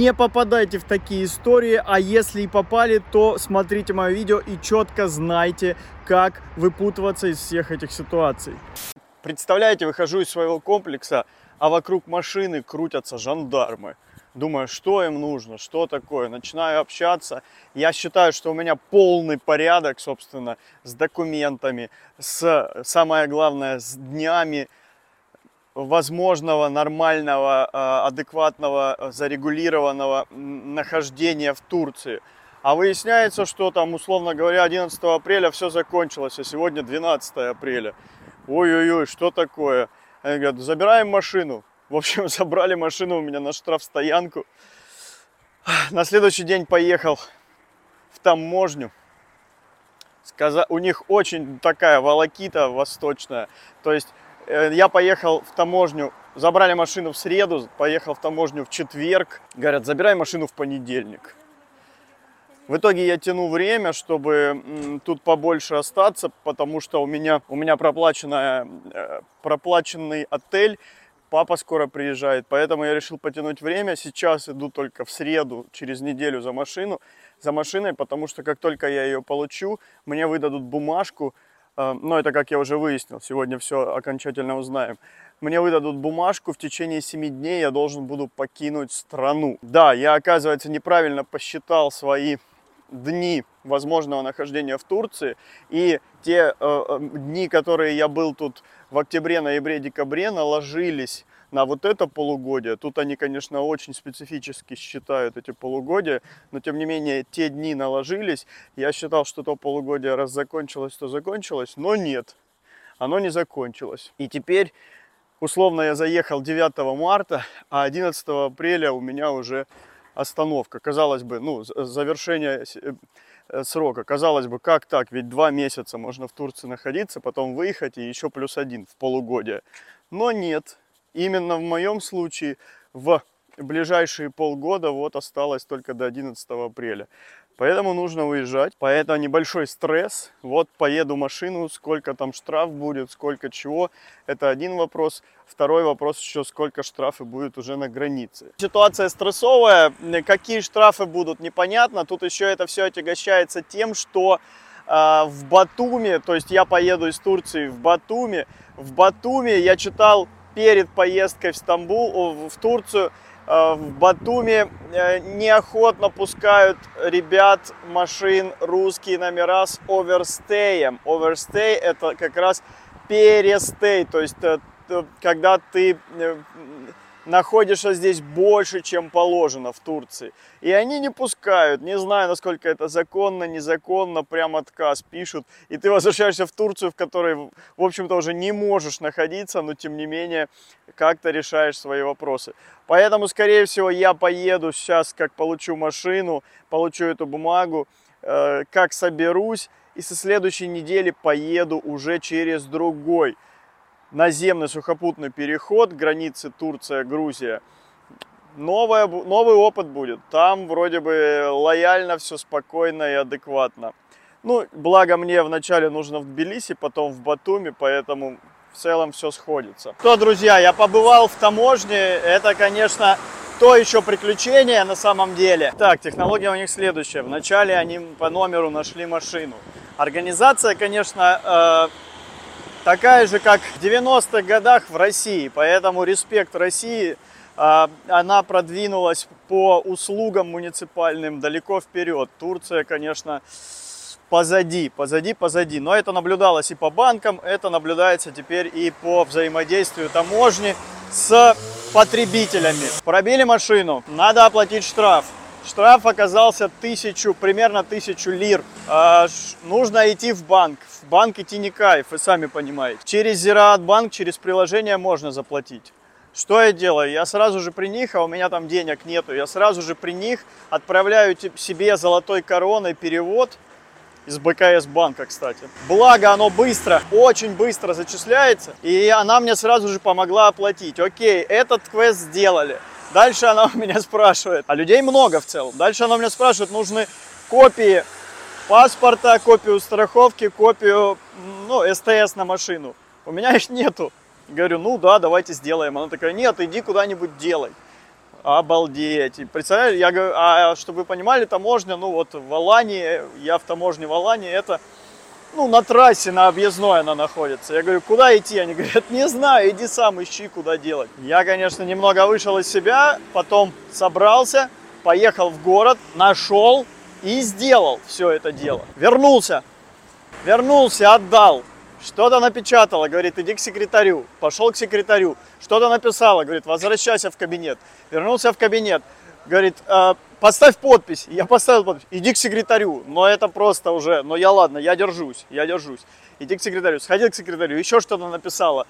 Не попадайте в такие истории, а если и попали, то смотрите мое видео и четко знайте, как выпутываться из всех этих ситуаций. Представляете, выхожу из своего комплекса, а вокруг машины крутятся жандармы. Думаю, что им нужно, что такое. Начинаю общаться. Я считаю, что у меня полный порядок, собственно, с документами, с, самое главное, с днями возможного нормального, а, адекватного, зарегулированного нахождения в Турции. А выясняется, что там, условно говоря, 11 апреля все закончилось, а сегодня 12 апреля. Ой-ой-ой, что такое? Они говорят, забираем машину. В общем, забрали машину у меня на штрафстоянку. На следующий день поехал в таможню. Сказа... У них очень такая волокита восточная. То есть Э, я поехал в таможню, забрали машину в среду, поехал в таможню в четверг. Говорят, забирай машину в понедельник. В итоге я тяну время, чтобы тут побольше остаться, потому что у меня, у меня проплаченная, э, проплаченный отель, папа скоро приезжает, поэтому я решил потянуть время. Сейчас иду только в среду, через неделю за машину, за машиной, потому что как только я ее получу, мне выдадут бумажку, но это, как я уже выяснил, сегодня все окончательно узнаем. Мне выдадут бумажку, в течение 7 дней я должен буду покинуть страну. Да, я, оказывается, неправильно посчитал свои дни возможного нахождения в Турции. И те э, э дни, которые я был тут в октябре, ноябре, декабре, наложились на вот это полугодие. Тут они, конечно, очень специфически считают эти полугодия, но тем не менее те дни наложились. Я считал, что то полугодие раз закончилось, то закончилось, но нет, оно не закончилось. И теперь, условно, я заехал 9 марта, а 11 апреля у меня уже остановка. Казалось бы, ну, завершение э, срока. Казалось бы, как так? Ведь два месяца можно в Турции находиться, потом выехать и еще плюс один в полугодие. Но нет, Именно в моем случае в ближайшие полгода вот осталось только до 11 апреля. Поэтому нужно уезжать. Поэтому небольшой стресс. Вот поеду машину, сколько там штраф будет, сколько чего. Это один вопрос. Второй вопрос еще, сколько штрафы будет уже на границе. Ситуация стрессовая. Какие штрафы будут, непонятно. Тут еще это все отягощается тем, что э, в Батуми, то есть я поеду из Турции в Батуми. В Батуми я читал перед поездкой в Стамбул, в Турцию, э, в Батуми э, неохотно пускают ребят машин русские номера с оверстеем. Оверстей это как раз перестей, то есть э, когда ты находишься здесь больше, чем положено в Турции. И они не пускают, не знаю, насколько это законно, незаконно, прям отказ пишут. И ты возвращаешься в Турцию, в которой, в общем-то, уже не можешь находиться, но тем не менее как-то решаешь свои вопросы. Поэтому, скорее всего, я поеду сейчас, как получу машину, получу эту бумагу, э, как соберусь, и со следующей недели поеду уже через другой наземный сухопутный переход границы Турция-Грузия. Новое, новый опыт будет. Там вроде бы лояльно, все спокойно и адекватно. Ну, благо мне вначале нужно в Тбилиси, потом в Батуми, поэтому в целом все сходится. То, друзья, я побывал в таможне. Это, конечно, то еще приключение на самом деле. Так, технология у них следующая. Вначале они по номеру нашли машину. Организация, конечно, э, такая же, как в 90-х годах в России. Поэтому респект России. А, она продвинулась по услугам муниципальным далеко вперед. Турция, конечно, позади, позади, позади. Но это наблюдалось и по банкам, это наблюдается теперь и по взаимодействию таможни с потребителями. Пробили машину, надо оплатить штраф. Штраф оказался тысячу, примерно тысячу лир. А, нужно идти в банк. В банк идти не кайф, вы сами понимаете. Через Зираат банк, через приложение можно заплатить. Что я делаю? Я сразу же при них, а у меня там денег нету, я сразу же при них отправляю себе золотой короной перевод из БКС банка, кстати. Благо оно быстро, очень быстро зачисляется, и она мне сразу же помогла оплатить. Окей, этот квест сделали. Дальше она у меня спрашивает, а людей много в целом. Дальше она у меня спрашивает, нужны копии паспорта, копию страховки, копию, ну, СТС на машину. У меня их нету. Говорю, ну да, давайте сделаем. Она такая, нет, иди куда-нибудь делай. Обалдеть. И представляешь, я говорю, а чтобы вы понимали, таможня, ну вот в Алании, я в таможне в Алании, это ну, на трассе, на объездной она находится. Я говорю, куда идти? Они говорят, не знаю, иди сам ищи, куда делать. Я, конечно, немного вышел из себя, потом собрался, поехал в город, нашел и сделал все это дело. Вернулся, вернулся, отдал. Что-то напечатала, говорит, иди к секретарю. Пошел к секретарю. Что-то написала, говорит, возвращайся в кабинет. Вернулся в кабинет. Говорит, «Э, поставь подпись. Я поставил подпись. Иди к секретарю. Но это просто уже, но я ладно, я держусь, я держусь. Иди к секретарю. Сходил к секретарю, еще что-то написала.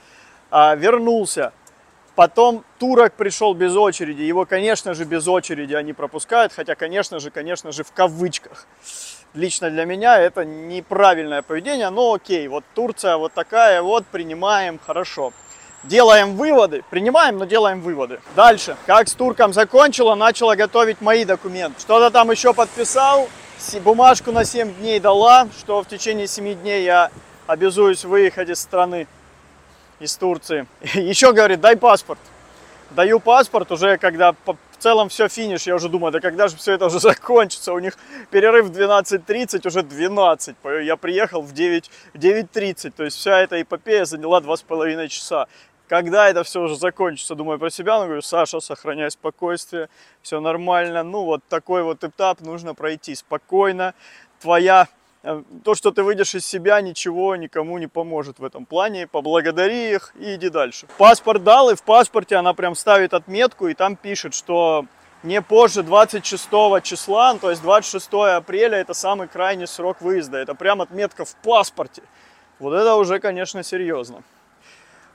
А, вернулся. Потом турок пришел без очереди. Его, конечно же, без очереди они пропускают. Хотя, конечно же, конечно же, в кавычках. Лично для меня это неправильное поведение. Но окей, вот Турция вот такая вот, принимаем, хорошо делаем выводы, принимаем, но делаем выводы. Дальше, как с турком закончила, начала готовить мои документы. Что-то там еще подписал, бумажку на 7 дней дала, что в течение 7 дней я обязуюсь выехать из страны, из Турции. Еще говорит, дай паспорт. Даю паспорт уже, когда в целом все финиш, я уже думаю, да когда же все это уже закончится, у них перерыв в 12.30, уже 12, я приехал в 9, 9.30, то есть вся эта эпопея заняла 2,5 часа когда это все уже закончится, думаю про себя, но говорю, Саша, сохраняй спокойствие, все нормально, ну вот такой вот этап нужно пройти спокойно, твоя, э, то, что ты выйдешь из себя, ничего никому не поможет в этом плане, поблагодари их и иди дальше. Паспорт дал, и в паспорте она прям ставит отметку, и там пишет, что не позже 26 числа, то есть 26 апреля это самый крайний срок выезда, это прям отметка в паспорте. Вот это уже, конечно, серьезно.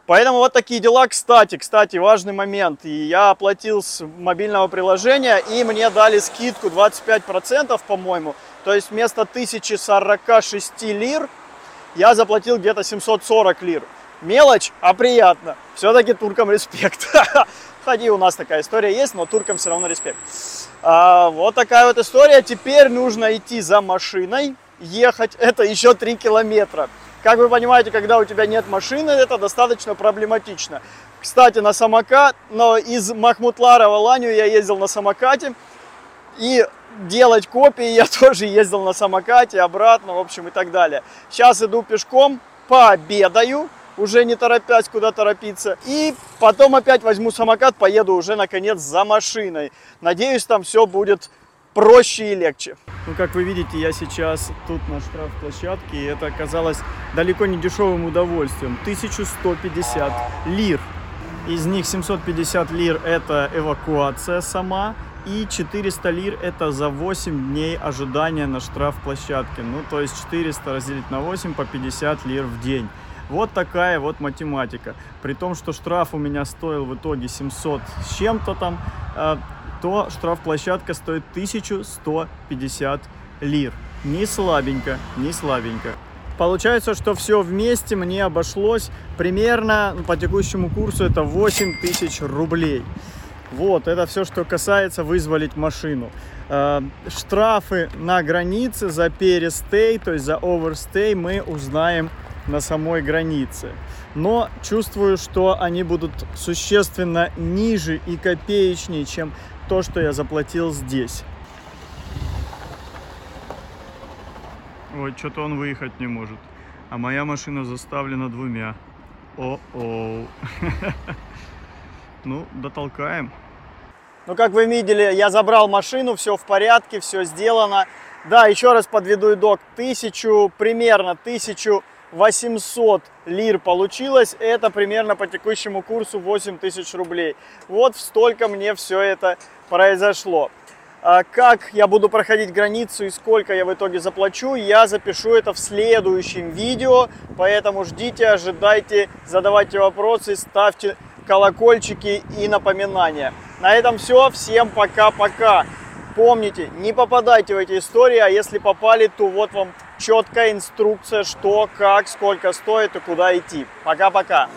Поэтому вот такие дела. Кстати, кстати, важный момент. И я оплатил с мобильного приложения, и мне дали скидку 25%, по-моему. То есть вместо 1046 лир я заплатил где-то 740 лир. Мелочь, а приятно. Все-таки туркам респект. Ходи, у нас такая история есть, но туркам все равно респект. А, вот такая вот история. Теперь нужно идти за машиной, ехать. Это еще 3 километра. Как вы понимаете, когда у тебя нет машины, это достаточно проблематично. Кстати, на самокат, но из Махмутлара в Аланию я ездил на самокате. И делать копии я тоже ездил на самокате, обратно, в общем, и так далее. Сейчас иду пешком, пообедаю, уже не торопясь, куда торопиться. И потом опять возьму самокат, поеду уже, наконец, за машиной. Надеюсь, там все будет проще и легче. Ну, как вы видите, я сейчас тут на штрафплощадке, и это оказалось далеко не дешевым удовольствием. 1150 лир. Из них 750 лир это эвакуация сама, и 400 лир это за 8 дней ожидания на штрафплощадке. Ну, то есть 400 разделить на 8 по 50 лир в день. Вот такая вот математика. При том, что штраф у меня стоил в итоге 700 с чем-то там, э, то штрафплощадка стоит 1150 лир. Не слабенько, не слабенько. Получается, что все вместе мне обошлось примерно ну, по текущему курсу это 8 тысяч рублей. Вот, это все, что касается вызволить машину. Э, штрафы на границе за перестей, то есть за оверстей мы узнаем на самой границе. Но чувствую, что они будут существенно ниже и копеечнее, чем то, что я заплатил здесь. Ой, что-то он выехать не может. А моя машина заставлена двумя. О-о. Ну, дотолкаем. Ну, как вы видели, я забрал машину, все в порядке, все сделано. Да, еще раз подведу итог. Тысячу, примерно тысячу 800 лир получилось. Это примерно по текущему курсу 8 тысяч рублей. Вот столько мне все это произошло. А как я буду проходить границу и сколько я в итоге заплачу, я запишу это в следующем видео. Поэтому ждите, ожидайте, задавайте вопросы, ставьте колокольчики и напоминания. На этом все. Всем пока-пока. Помните, не попадайте в эти истории, а если попали, то вот вам четкая инструкция, что, как, сколько стоит и куда идти. Пока-пока.